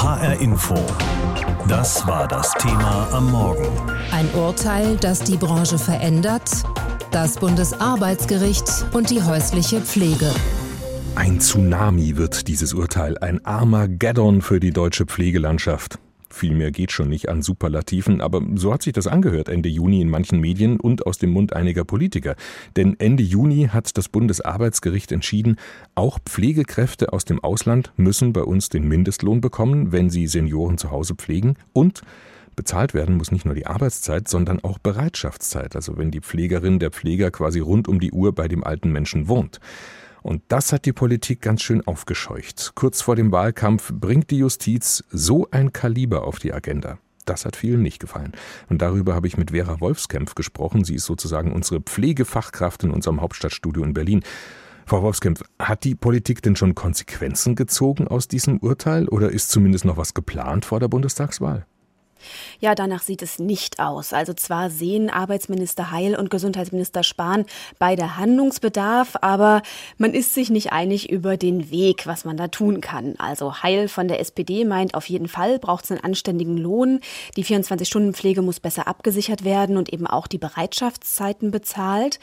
HR Info. Das war das Thema am Morgen. Ein Urteil, das die Branche verändert, das Bundesarbeitsgericht und die häusliche Pflege. Ein Tsunami wird dieses Urteil, ein Armageddon für die deutsche Pflegelandschaft. Viel mehr geht schon nicht an Superlativen, aber so hat sich das angehört Ende Juni in manchen Medien und aus dem Mund einiger Politiker. Denn Ende Juni hat das Bundesarbeitsgericht entschieden, auch Pflegekräfte aus dem Ausland müssen bei uns den Mindestlohn bekommen, wenn sie Senioren zu Hause pflegen und Bezahlt werden muss nicht nur die Arbeitszeit, sondern auch Bereitschaftszeit, also wenn die Pflegerin der Pfleger quasi rund um die Uhr bei dem alten Menschen wohnt. Und das hat die Politik ganz schön aufgescheucht. Kurz vor dem Wahlkampf bringt die Justiz so ein Kaliber auf die Agenda. Das hat vielen nicht gefallen. Und darüber habe ich mit Vera Wolfskämpf gesprochen. Sie ist sozusagen unsere Pflegefachkraft in unserem Hauptstadtstudio in Berlin. Frau Wolfskämpf, hat die Politik denn schon Konsequenzen gezogen aus diesem Urteil oder ist zumindest noch was geplant vor der Bundestagswahl? Ja, danach sieht es nicht aus. Also zwar sehen Arbeitsminister Heil und Gesundheitsminister Spahn beide Handlungsbedarf, aber man ist sich nicht einig über den Weg, was man da tun kann. Also Heil von der SPD meint, auf jeden Fall braucht es einen anständigen Lohn. Die 24-Stunden-Pflege muss besser abgesichert werden und eben auch die Bereitschaftszeiten bezahlt.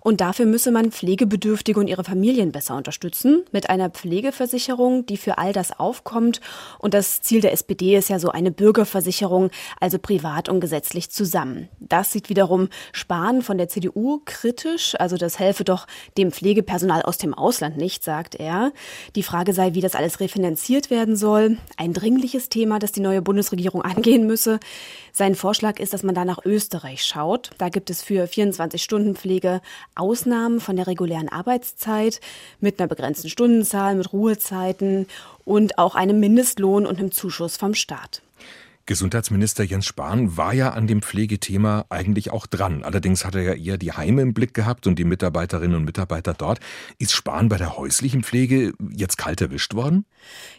Und dafür müsse man Pflegebedürftige und ihre Familien besser unterstützen mit einer Pflegeversicherung, die für all das aufkommt. Und das Ziel der SPD ist ja so eine Bürgerversicherung Versicherung, also privat und gesetzlich zusammen. Das sieht wiederum Spahn von der CDU kritisch, also das helfe doch dem Pflegepersonal aus dem Ausland nicht, sagt er. Die Frage sei, wie das alles refinanziert werden soll. Ein dringliches Thema, das die neue Bundesregierung angehen müsse. Sein Vorschlag ist, dass man da nach Österreich schaut. Da gibt es für 24-Stunden-Pflege Ausnahmen von der regulären Arbeitszeit mit einer begrenzten Stundenzahl, mit Ruhezeiten und auch einem Mindestlohn und einem Zuschuss vom Staat. Gesundheitsminister Jens Spahn war ja an dem Pflegethema eigentlich auch dran. Allerdings hat er ja eher die Heime im Blick gehabt und die Mitarbeiterinnen und Mitarbeiter dort. Ist Spahn bei der häuslichen Pflege jetzt kalt erwischt worden?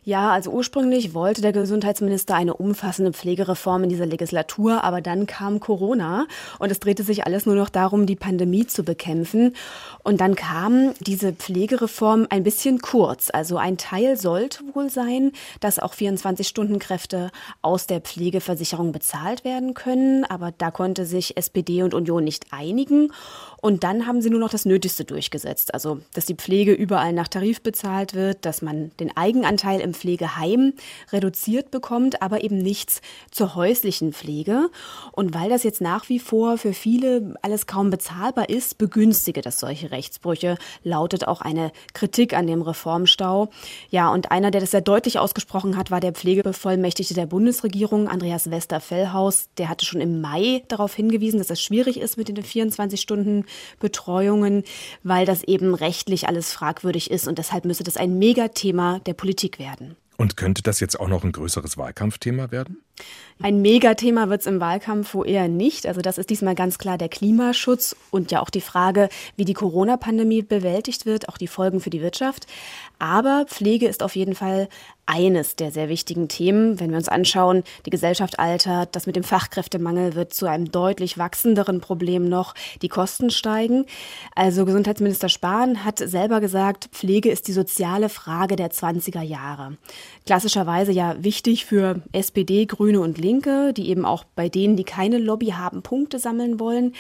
Ja, also ursprünglich wollte der Gesundheitsminister eine umfassende Pflegereform in dieser Legislatur, aber dann kam Corona und es drehte sich alles nur noch darum, die Pandemie zu bekämpfen. Und dann kam diese Pflegereform ein bisschen kurz. Also ein Teil sollte wohl sein, dass auch 24-Stunden-Kräfte aus der Pflege Pflegeversicherung bezahlt werden können. Aber da konnte sich SPD und Union nicht einigen. Und dann haben sie nur noch das Nötigste durchgesetzt. Also, dass die Pflege überall nach Tarif bezahlt wird, dass man den Eigenanteil im Pflegeheim reduziert bekommt, aber eben nichts zur häuslichen Pflege. Und weil das jetzt nach wie vor für viele alles kaum bezahlbar ist, begünstige das solche Rechtsbrüche, lautet auch eine Kritik an dem Reformstau. Ja, und einer, der das sehr deutlich ausgesprochen hat, war der Pflegebevollmächtigte der Bundesregierung, Andreas Wester-Fellhaus, der hatte schon im Mai darauf hingewiesen, dass es schwierig ist mit den 24-Stunden-Betreuungen, weil das eben rechtlich alles fragwürdig ist und deshalb müsse das ein Megathema der Politik werden. Und könnte das jetzt auch noch ein größeres Wahlkampfthema werden? Ein Megathema wird es im Wahlkampf wohl eher nicht. Also das ist diesmal ganz klar der Klimaschutz und ja auch die Frage, wie die Corona-Pandemie bewältigt wird, auch die Folgen für die Wirtschaft. Aber Pflege ist auf jeden Fall eines der sehr wichtigen Themen. Wenn wir uns anschauen, die Gesellschaft altert, das mit dem Fachkräftemangel wird zu einem deutlich wachsenderen Problem noch, die Kosten steigen. Also Gesundheitsminister Spahn hat selber gesagt, Pflege ist die soziale Frage der 20er Jahre. Klassischerweise ja wichtig für SPD, Grüne und Linke, die eben auch bei denen, die keine Lobby haben, Punkte sammeln wollen.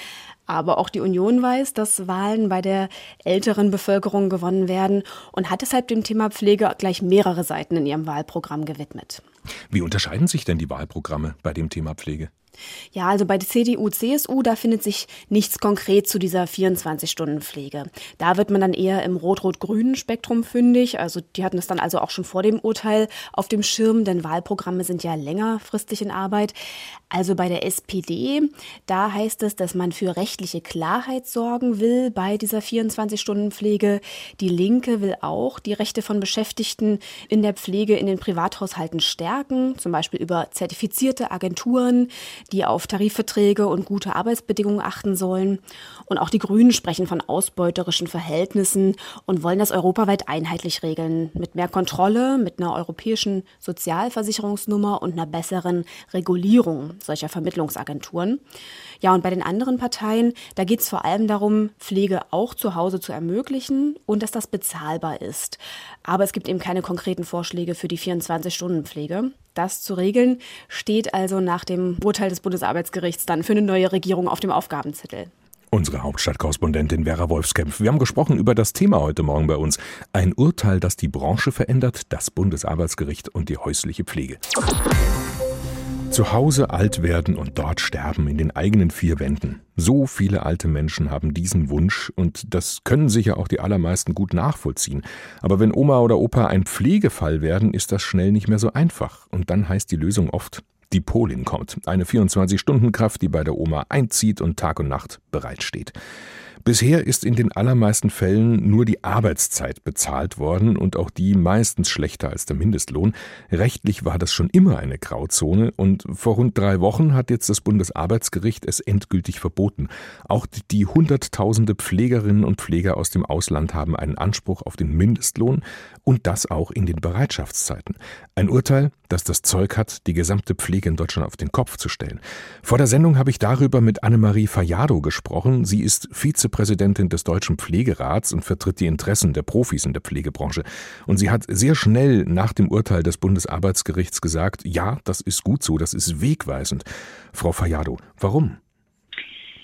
Aber auch die Union weiß, dass Wahlen bei der älteren Bevölkerung gewonnen werden und hat deshalb dem Thema Pflege gleich mehrere Seiten in ihrem Wahlprogramm gewidmet. Wie unterscheiden sich denn die Wahlprogramme bei dem Thema Pflege? Ja, also bei der CDU, CSU, da findet sich nichts konkret zu dieser 24-Stunden-Pflege. Da wird man dann eher im rot-rot-grünen Spektrum fündig. Also die hatten es dann also auch schon vor dem Urteil auf dem Schirm, denn Wahlprogramme sind ja längerfristig in Arbeit. Also bei der SPD, da heißt es, dass man für rechtliche Klarheit sorgen will bei dieser 24-Stunden-Pflege. Die Linke will auch die Rechte von Beschäftigten in der Pflege in den Privathaushalten stärken, zum Beispiel über zertifizierte Agenturen, die auf Tarifverträge und gute Arbeitsbedingungen achten sollen. Und auch die Grünen sprechen von ausbeuterischen Verhältnissen und wollen das europaweit einheitlich regeln. Mit mehr Kontrolle, mit einer europäischen Sozialversicherungsnummer und einer besseren Regulierung solcher Vermittlungsagenturen. Ja, und bei den anderen Parteien, da geht es vor allem darum, Pflege auch zu Hause zu ermöglichen und dass das bezahlbar ist. Aber es gibt eben keine konkreten Vorschläge für die 24-Stunden-Pflege. Das zu regeln steht also nach dem Urteil des Bundesarbeitsgerichts dann für eine neue Regierung auf dem Aufgabenzettel. Unsere Hauptstadtkorrespondentin Vera Wolfskämpf. Wir haben gesprochen über das Thema heute Morgen bei uns. Ein Urteil, das die Branche verändert, das Bundesarbeitsgericht und die häusliche Pflege. Zu Hause alt werden und dort sterben in den eigenen vier Wänden. So viele alte Menschen haben diesen Wunsch und das können sicher auch die allermeisten gut nachvollziehen. Aber wenn Oma oder Opa ein Pflegefall werden, ist das schnell nicht mehr so einfach. Und dann heißt die Lösung oft die Polin kommt, eine 24-Stunden-Kraft, die bei der Oma einzieht und Tag und Nacht bereitsteht. Bisher ist in den allermeisten Fällen nur die Arbeitszeit bezahlt worden und auch die meistens schlechter als der Mindestlohn. Rechtlich war das schon immer eine Grauzone und vor rund drei Wochen hat jetzt das Bundesarbeitsgericht es endgültig verboten. Auch die Hunderttausende Pflegerinnen und Pfleger aus dem Ausland haben einen Anspruch auf den Mindestlohn und das auch in den Bereitschaftszeiten. Ein Urteil, das das Zeug hat, die gesamte Pflege in Deutschland auf den Kopf zu stellen. Vor der Sendung habe ich darüber mit Annemarie Fayado gesprochen. Sie ist Vizepräsidentin des Deutschen Pflegerats und vertritt die Interessen der Profis in der Pflegebranche. Und sie hat sehr schnell nach dem Urteil des Bundesarbeitsgerichts gesagt, ja, das ist gut so, das ist wegweisend. Frau Fayado, warum?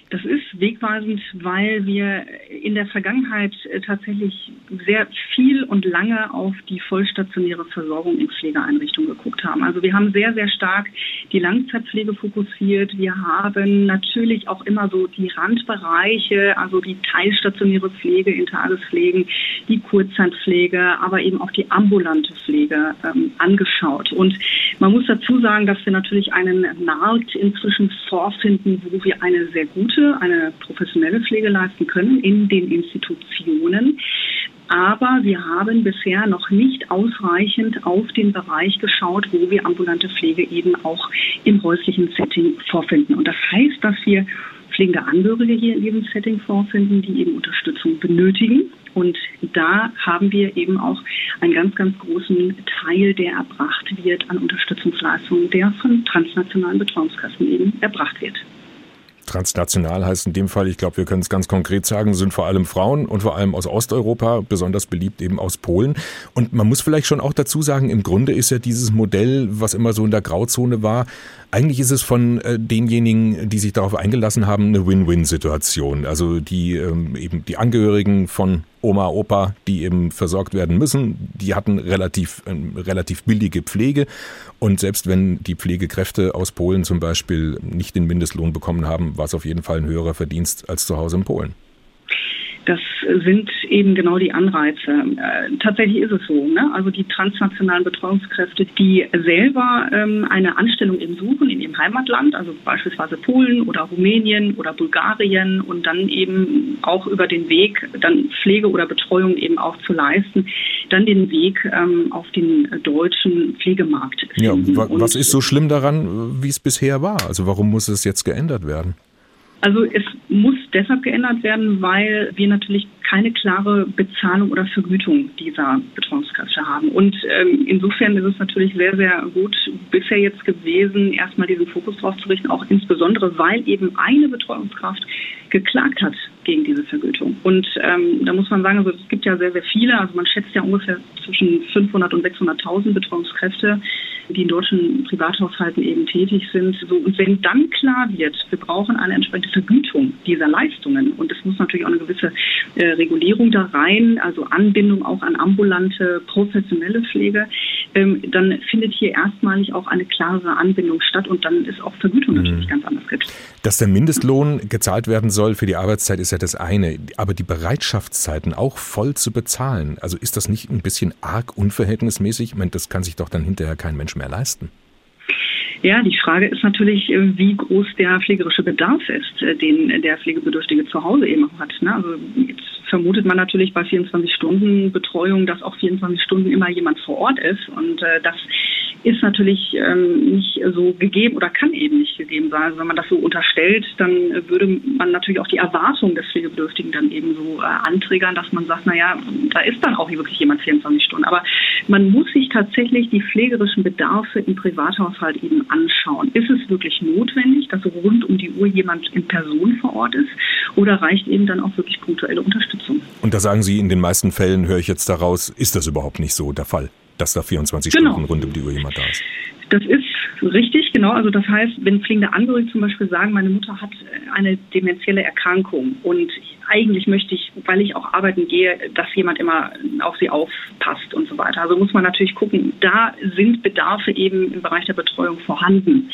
Das ist wegweisend, weil wir in der Vergangenheit äh, tatsächlich sehr viel und lange auf die vollstationäre Versorgung in Pflegeeinrichtungen geguckt haben. Also wir haben sehr, sehr stark die Langzeitpflege fokussiert. Wir haben natürlich auch immer so die Randbereiche, also die teilstationäre Pflege in Tagespflegen, die Kurzzeitpflege, aber eben auch die ambulante Pflege ähm, angeschaut. Und man muss dazu sagen, dass wir natürlich einen Markt inzwischen vorfinden, wo wir eine sehr gute gute, professionelle Pflege leisten können in den Institutionen. Aber wir haben bisher noch nicht ausreichend auf den Bereich geschaut, wo wir ambulante Pflege eben auch im häuslichen Setting vorfinden. Und das heißt, dass wir pflegende Angehörige hier in diesem Setting vorfinden, die eben Unterstützung benötigen. Und da haben wir eben auch einen ganz, ganz großen Teil, der erbracht wird an Unterstützungsleistungen, der von transnationalen Betreuungskassen eben erbracht wird. Transnational heißt in dem Fall, ich glaube, wir können es ganz konkret sagen, sind vor allem Frauen und vor allem aus Osteuropa, besonders beliebt eben aus Polen. Und man muss vielleicht schon auch dazu sagen, im Grunde ist ja dieses Modell, was immer so in der Grauzone war, eigentlich ist es von äh, denjenigen, die sich darauf eingelassen haben, eine Win-Win-Situation. Also die ähm, eben die Angehörigen von Oma, Opa, die eben versorgt werden müssen, die hatten relativ ähm, relativ billige Pflege und selbst wenn die Pflegekräfte aus Polen zum Beispiel nicht den Mindestlohn bekommen haben, war es auf jeden Fall ein höherer Verdienst als zu Hause in Polen. Das sind eben genau die Anreize. Äh, tatsächlich ist es so. Ne? Also die transnationalen Betreuungskräfte, die selber ähm, eine Anstellung eben suchen in ihrem Heimatland, also beispielsweise Polen oder Rumänien oder Bulgarien und dann eben auch über den Weg dann Pflege oder Betreuung eben auch zu leisten, dann den Weg ähm, auf den deutschen Pflegemarkt finden. Ja, was ist so schlimm daran, wie es bisher war? Also warum muss es jetzt geändert werden? Also es muss deshalb geändert werden, weil wir natürlich keine klare Bezahlung oder Vergütung dieser Betreuungskräfte haben. Und ähm, insofern ist es natürlich sehr, sehr gut bisher jetzt gewesen, erstmal diesen Fokus drauf zu richten, auch insbesondere, weil eben eine Betreuungskraft geklagt hat gegen diese Vergütung. Und ähm, da muss man sagen, also es gibt ja sehr, sehr viele, also man schätzt ja ungefähr zwischen 500 und 600.000 Betreuungskräfte, die in deutschen Privathaushalten eben tätig sind. So, und wenn dann klar wird, wir brauchen eine entsprechende Vergütung dieser Leistungen und es muss natürlich auch eine gewisse äh, Regulierung da rein, also Anbindung auch an ambulante, professionelle Pflege, ähm, dann findet hier erstmalig auch eine klarere Anbindung statt und dann ist auch Vergütung mhm. natürlich ganz anders gibt. Dass der Mindestlohn gezahlt werden soll für die Arbeitszeit ist ja das eine, aber die Bereitschaftszeiten auch voll zu bezahlen, also ist das nicht ein bisschen arg unverhältnismäßig? Ich meine, das kann sich doch dann hinterher kein Mensch mehr leisten. Ja, die Frage ist natürlich, äh, wie groß der pflegerische Bedarf ist, äh, den der Pflegebedürftige zu Hause eben hat. Ne? Also jetzt vermutet man natürlich bei 24 Stunden Betreuung, dass auch 24 Stunden immer jemand vor Ort ist und äh, das ist natürlich ähm, nicht so gegeben oder kann eben nicht gegeben sein. Also wenn man das so unterstellt, dann würde man natürlich auch die Erwartung des Pflegebedürftigen dann eben so äh, anträgern, dass man sagt, naja, da ist dann auch wirklich jemand 24 Stunden. Aber man muss sich tatsächlich die pflegerischen Bedarfe im Privathaushalt eben anschauen. Ist es wirklich notwendig, dass rund um die Uhr jemand in Person vor Ort ist oder reicht eben dann auch wirklich punktuelle Unterstützung? Und da sagen Sie, in den meisten Fällen höre ich jetzt daraus, ist das überhaupt nicht so der Fall? Dass da 24 genau. Stunden rund um die Uhr jemand da ist. Das ist richtig, genau. Also das heißt, wenn pflegende Angehörige zum Beispiel sagen, meine Mutter hat eine dementielle Erkrankung und eigentlich möchte ich, weil ich auch arbeiten gehe, dass jemand immer auf sie aufpasst und so weiter. Also muss man natürlich gucken, da sind Bedarfe eben im Bereich der Betreuung vorhanden.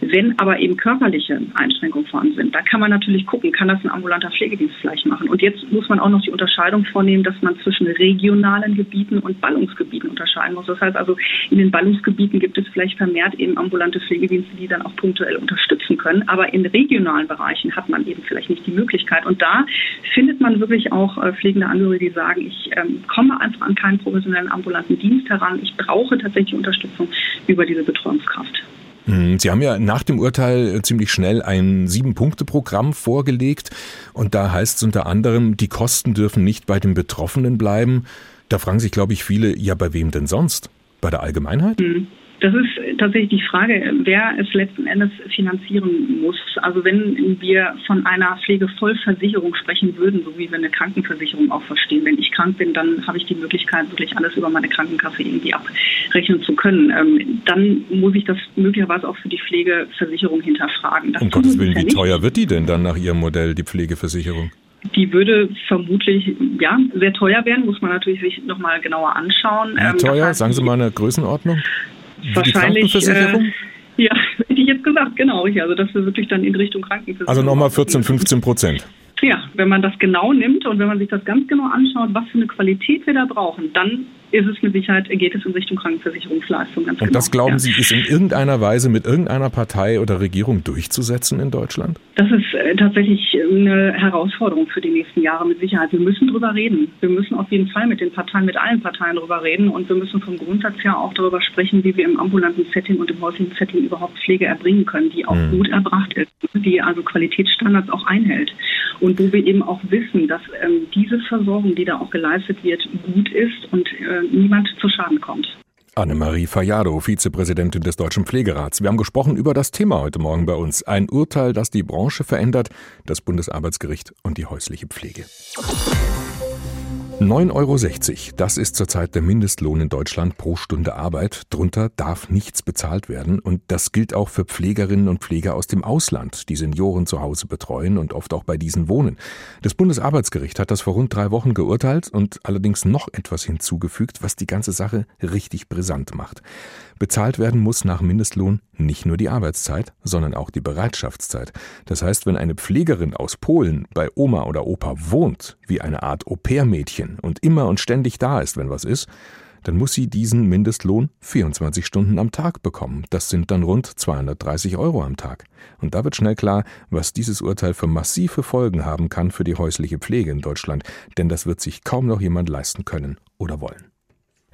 Wenn aber eben körperliche Einschränkungen vorhanden sind, da kann man natürlich gucken, kann das ein ambulanter Pflegedienst vielleicht machen. Und jetzt muss man auch noch die Unterscheidung vornehmen, dass man zwischen regionalen Gebieten und Ballungsgebieten unterscheiden muss. Das heißt also, in den Ballungsgebieten gibt es vielleicht vermehrt eben ambulante Pflegedienste, die dann auch punktuell unterstützen können. Aber in regionalen Bereichen hat man eben vielleicht nicht die Möglichkeit. Und da findet man wirklich auch äh, pflegende Angehörige, die sagen, ich ähm, komme einfach an keinen professionellen ambulanten Dienst heran. Ich brauche tatsächlich Unterstützung über diese Betreuungskraft. Hm, Sie haben ja nach dem Urteil äh, ziemlich schnell ein Sieben-Punkte-Programm vorgelegt und da heißt es unter anderem, die Kosten dürfen nicht bei den Betroffenen bleiben. Da fragen sich, glaube ich, viele, ja, bei wem denn sonst? Bei der Allgemeinheit? Mhm. Das ist tatsächlich die Frage, wer es letzten Endes finanzieren muss. Also wenn wir von einer Pflegevollversicherung sprechen würden, so wie wir eine Krankenversicherung auch verstehen. Wenn ich krank bin, dann habe ich die Möglichkeit, wirklich alles über meine Krankenkasse irgendwie abrechnen zu können. Ähm, dann muss ich das möglicherweise auch für die Pflegeversicherung hinterfragen. Das um Gottes Willen, wie teuer wird die denn dann nach Ihrem Modell, die Pflegeversicherung? Die würde vermutlich ja sehr teuer werden, muss man natürlich sich nochmal genauer anschauen. Wie ähm, teuer? Sagen Sie mal eine Größenordnung? Wahrscheinlich. Äh, ja, hätte ich jetzt gesagt, genau. Also dass wir wirklich dann in Richtung Krankenversicherung. Also nochmal 14, 15 Prozent. Ja, wenn man das genau nimmt und wenn man sich das ganz genau anschaut, was für eine Qualität wir da brauchen, dann ist es mit Sicherheit, geht es in Richtung Krankenversicherungsleistung. Ganz und genau. das glauben ja. Sie, ist in irgendeiner Weise mit irgendeiner Partei oder Regierung durchzusetzen in Deutschland? Das ist äh, tatsächlich eine Herausforderung für die nächsten Jahre mit Sicherheit. Wir müssen drüber reden. Wir müssen auf jeden Fall mit den Parteien, mit allen Parteien drüber reden und wir müssen vom Grundsatz her auch darüber sprechen, wie wir im ambulanten Setting und im häuslichen Setting überhaupt Pflege erbringen können, die auch mhm. gut erbracht ist, die also Qualitätsstandards auch einhält und wo wir eben auch wissen, dass ähm, diese Versorgung, die da auch geleistet wird, gut ist und äh, niemand zu Schaden kommt. Annemarie Fayado, Vizepräsidentin des Deutschen Pflegerats. Wir haben gesprochen über das Thema heute Morgen bei uns. Ein Urteil, das die Branche verändert, das Bundesarbeitsgericht und die häusliche Pflege. 9,60 Euro, das ist zurzeit der Mindestlohn in Deutschland pro Stunde Arbeit. Drunter darf nichts bezahlt werden. Und das gilt auch für Pflegerinnen und Pfleger aus dem Ausland, die Senioren zu Hause betreuen und oft auch bei diesen wohnen. Das Bundesarbeitsgericht hat das vor rund drei Wochen geurteilt und allerdings noch etwas hinzugefügt, was die ganze Sache richtig brisant macht. Bezahlt werden muss nach Mindestlohn nicht nur die Arbeitszeit, sondern auch die Bereitschaftszeit. Das heißt, wenn eine Pflegerin aus Polen bei Oma oder Opa wohnt, wie eine Art Au-pair-Mädchen und immer und ständig da ist, wenn was ist, dann muss sie diesen Mindestlohn 24 Stunden am Tag bekommen. Das sind dann rund 230 Euro am Tag. Und da wird schnell klar, was dieses Urteil für massive Folgen haben kann für die häusliche Pflege in Deutschland, denn das wird sich kaum noch jemand leisten können oder wollen.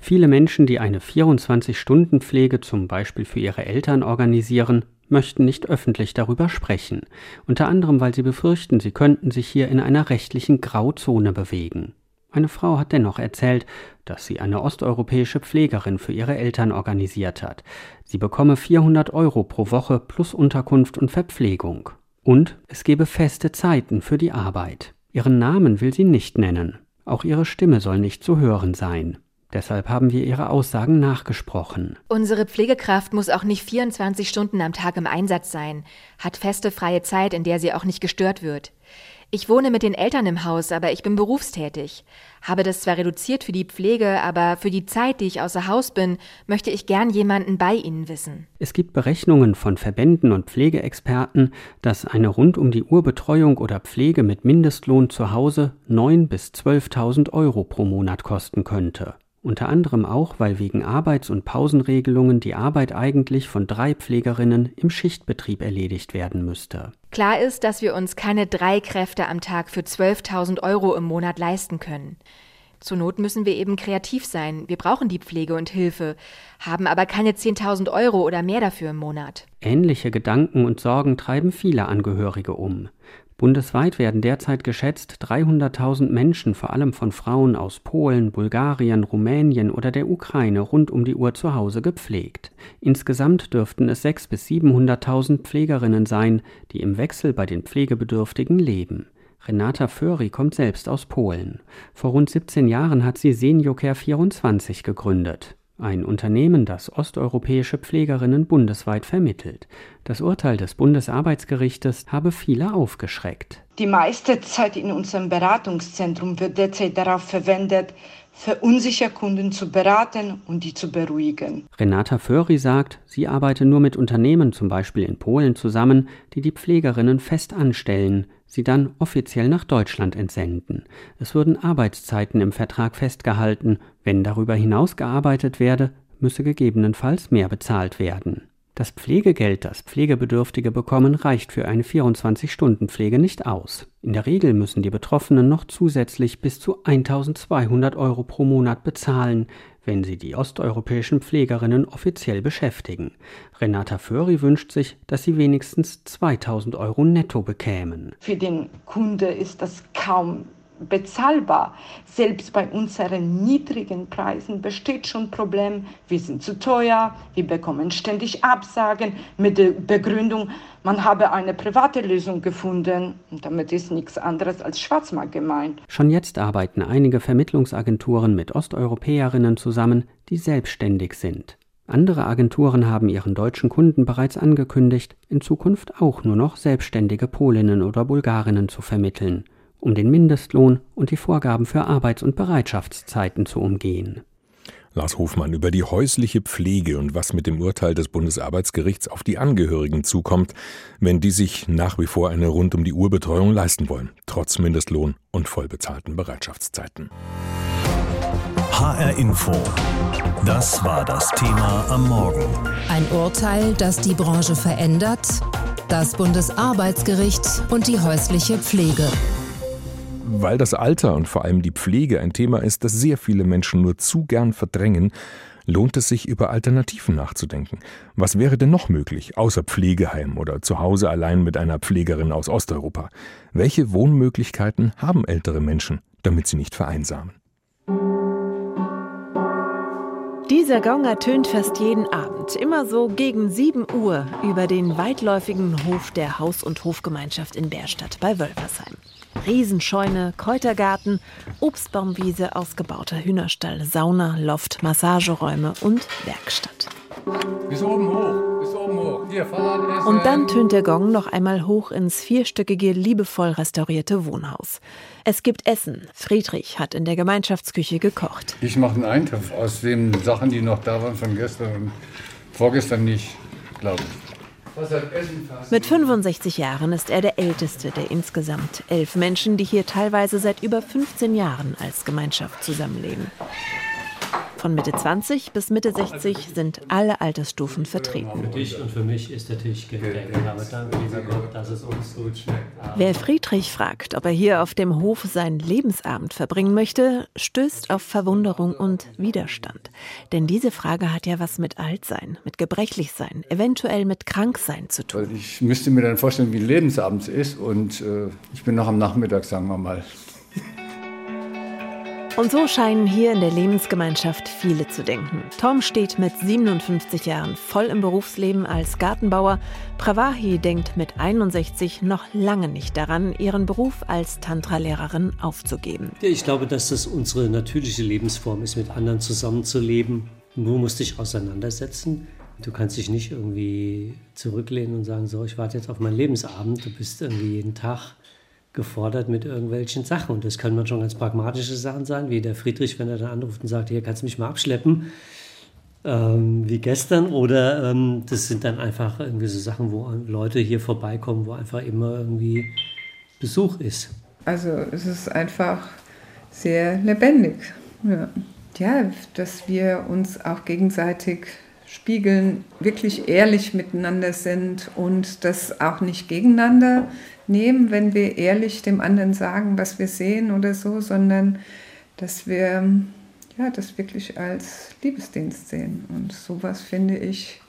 Viele Menschen, die eine 24-Stunden-Pflege zum Beispiel für ihre Eltern organisieren, möchten nicht öffentlich darüber sprechen, unter anderem weil sie befürchten, sie könnten sich hier in einer rechtlichen Grauzone bewegen. Eine Frau hat dennoch erzählt, dass sie eine osteuropäische Pflegerin für ihre Eltern organisiert hat. Sie bekomme 400 Euro pro Woche plus Unterkunft und Verpflegung. Und es gebe feste Zeiten für die Arbeit. Ihren Namen will sie nicht nennen. Auch ihre Stimme soll nicht zu hören sein. Deshalb haben wir ihre Aussagen nachgesprochen. Unsere Pflegekraft muss auch nicht 24 Stunden am Tag im Einsatz sein, hat feste freie Zeit, in der sie auch nicht gestört wird. Ich wohne mit den Eltern im Haus, aber ich bin berufstätig. Habe das zwar reduziert für die Pflege, aber für die Zeit, die ich außer Haus bin, möchte ich gern jemanden bei Ihnen wissen. Es gibt Berechnungen von Verbänden und Pflegeexperten, dass eine rund um die Uhr Betreuung oder Pflege mit Mindestlohn zu Hause 9.000 bis 12.000 Euro pro Monat kosten könnte unter anderem auch, weil wegen Arbeits- und Pausenregelungen die Arbeit eigentlich von drei Pflegerinnen im Schichtbetrieb erledigt werden müsste. Klar ist, dass wir uns keine drei Kräfte am Tag für 12.000 Euro im Monat leisten können. Zur Not müssen wir eben kreativ sein. Wir brauchen die Pflege und Hilfe, haben aber keine 10.000 Euro oder mehr dafür im Monat. Ähnliche Gedanken und Sorgen treiben viele Angehörige um. Bundesweit werden derzeit geschätzt 300.000 Menschen, vor allem von Frauen aus Polen, Bulgarien, Rumänien oder der Ukraine, rund um die Uhr zu Hause gepflegt. Insgesamt dürften es 600.000 bis 700.000 Pflegerinnen sein, die im Wechsel bei den Pflegebedürftigen leben. Renata Föri kommt selbst aus Polen. Vor rund 17 Jahren hat sie Seniorcare 24 gegründet. Ein Unternehmen, das osteuropäische Pflegerinnen bundesweit vermittelt. Das Urteil des Bundesarbeitsgerichtes habe viele aufgeschreckt. Die meiste Zeit in unserem Beratungszentrum wird derzeit darauf verwendet, verunsicherte Kunden zu beraten und die zu beruhigen. Renata Föri sagt, sie arbeite nur mit Unternehmen, zum Beispiel in Polen, zusammen, die die Pflegerinnen fest anstellen, sie dann offiziell nach Deutschland entsenden. Es würden Arbeitszeiten im Vertrag festgehalten. Wenn darüber hinaus gearbeitet werde, müsse gegebenenfalls mehr bezahlt werden. Das Pflegegeld, das Pflegebedürftige bekommen, reicht für eine 24-Stunden-Pflege nicht aus. In der Regel müssen die Betroffenen noch zusätzlich bis zu 1200 Euro pro Monat bezahlen, wenn sie die osteuropäischen Pflegerinnen offiziell beschäftigen. Renata Föri wünscht sich, dass sie wenigstens 2000 Euro netto bekämen. Für den Kunde ist das kaum bezahlbar. Selbst bei unseren niedrigen Preisen besteht schon Problem. Wir sind zu teuer, wir bekommen ständig Absagen mit der Begründung, man habe eine private Lösung gefunden. Und damit ist nichts anderes als Schwarzmarkt gemeint. Schon jetzt arbeiten einige Vermittlungsagenturen mit Osteuropäerinnen zusammen, die selbstständig sind. Andere Agenturen haben ihren deutschen Kunden bereits angekündigt, in Zukunft auch nur noch selbstständige Polinnen oder Bulgarinnen zu vermitteln um den Mindestlohn und die Vorgaben für Arbeits- und Bereitschaftszeiten zu umgehen. Lars Hofmann über die häusliche Pflege und was mit dem Urteil des Bundesarbeitsgerichts auf die Angehörigen zukommt, wenn die sich nach wie vor eine rund um die Uhr Betreuung leisten wollen, trotz Mindestlohn und vollbezahlten Bereitschaftszeiten. HR Info. Das war das Thema am Morgen. Ein Urteil, das die Branche verändert, das Bundesarbeitsgericht und die häusliche Pflege. Weil das Alter und vor allem die Pflege ein Thema ist, das sehr viele Menschen nur zu gern verdrängen, lohnt es sich über Alternativen nachzudenken. Was wäre denn noch möglich, außer Pflegeheim oder zu Hause allein mit einer Pflegerin aus Osteuropa? Welche Wohnmöglichkeiten haben ältere Menschen, damit sie nicht vereinsamen? Dieser Gong ertönt fast jeden Abend, immer so gegen 7 Uhr, über den weitläufigen Hof der Haus- und Hofgemeinschaft in Bärstadt bei Wölfersheim. Riesenscheune, Kräutergarten, Obstbaumwiese, ausgebauter Hühnerstall, Sauna, Loft, Massageräume und Werkstatt. Bis oben hoch, Und dann tönt der Gong noch einmal hoch ins vierstöckige, liebevoll restaurierte Wohnhaus. Es gibt Essen. Friedrich hat in der Gemeinschaftsküche gekocht. Ich mache einen Eintopf aus den Sachen, die noch da waren von gestern und vorgestern nicht, glaube ich. Mit 65 Jahren ist er der älteste der insgesamt elf Menschen, die hier teilweise seit über 15 Jahren als Gemeinschaft zusammenleben. Von Mitte 20 bis Mitte 60 sind alle Altersstufen vertreten. Für dich und für mich ist der Tisch gedeckt. Aber danke, lieber Gott, dass es uns gut schmeckt. Wer Friedrich fragt, ob er hier auf dem Hof seinen Lebensabend verbringen möchte, stößt auf Verwunderung und Widerstand. Denn diese Frage hat ja was mit Altsein, mit Gebrechlichsein, eventuell mit Kranksein zu tun. Ich müsste mir dann vorstellen, wie ein Lebensabend ist. Und äh, ich bin noch am Nachmittag, sagen wir mal. Und so scheinen hier in der Lebensgemeinschaft viele zu denken. Tom steht mit 57 Jahren voll im Berufsleben als Gartenbauer. Pravahi denkt mit 61 noch lange nicht daran, ihren Beruf als Tantra-Lehrerin aufzugeben. Ich glaube, dass das unsere natürliche Lebensform ist, mit anderen zusammenzuleben. Nur musst dich auseinandersetzen. Du kannst dich nicht irgendwie zurücklehnen und sagen, so, ich warte jetzt auf meinen Lebensabend. Du bist irgendwie jeden Tag gefordert mit irgendwelchen Sachen. Und das können man schon ganz pragmatische Sachen sein, wie der Friedrich, wenn er dann anruft und sagt, hier kannst du mich mal abschleppen, ähm, wie gestern. Oder ähm, das sind dann einfach irgendwie so Sachen, wo Leute hier vorbeikommen, wo einfach immer irgendwie Besuch ist. Also es ist einfach sehr lebendig. Ja. ja, dass wir uns auch gegenseitig spiegeln, wirklich ehrlich miteinander sind und das auch nicht gegeneinander nehmen, wenn wir ehrlich dem anderen sagen, was wir sehen oder so, sondern dass wir ja, das wirklich als Liebesdienst sehen. Und sowas finde ich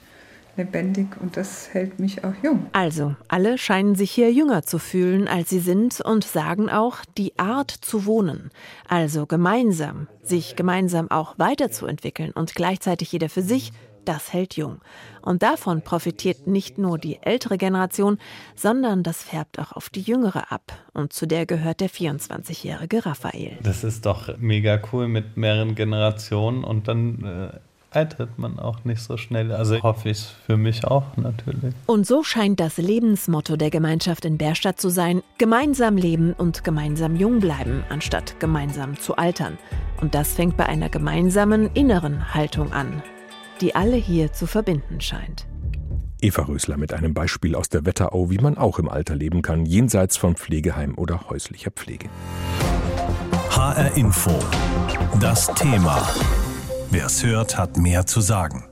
lebendig und das hält mich auch jung. Also, alle scheinen sich hier jünger zu fühlen, als sie sind und sagen auch, die Art zu wohnen, also gemeinsam, sich gemeinsam auch weiterzuentwickeln und gleichzeitig jeder für sich, das hält jung. Und davon profitiert nicht nur die ältere Generation, sondern das färbt auch auf die jüngere ab. Und zu der gehört der 24-jährige Raphael. Das ist doch mega cool mit mehreren Generationen und dann äh, altert man auch nicht so schnell. Also hoffe ich es für mich auch natürlich. Und so scheint das Lebensmotto der Gemeinschaft in Bärstadt zu sein: gemeinsam leben und gemeinsam jung bleiben, anstatt gemeinsam zu altern. Und das fängt bei einer gemeinsamen inneren Haltung an, die alle hier zu verbinden scheint. Eva Rösler mit einem Beispiel aus der Wetterau, wie man auch im Alter leben kann, jenseits von Pflegeheim oder häuslicher Pflege. HR Info. Das Thema. Wer es hört, hat mehr zu sagen.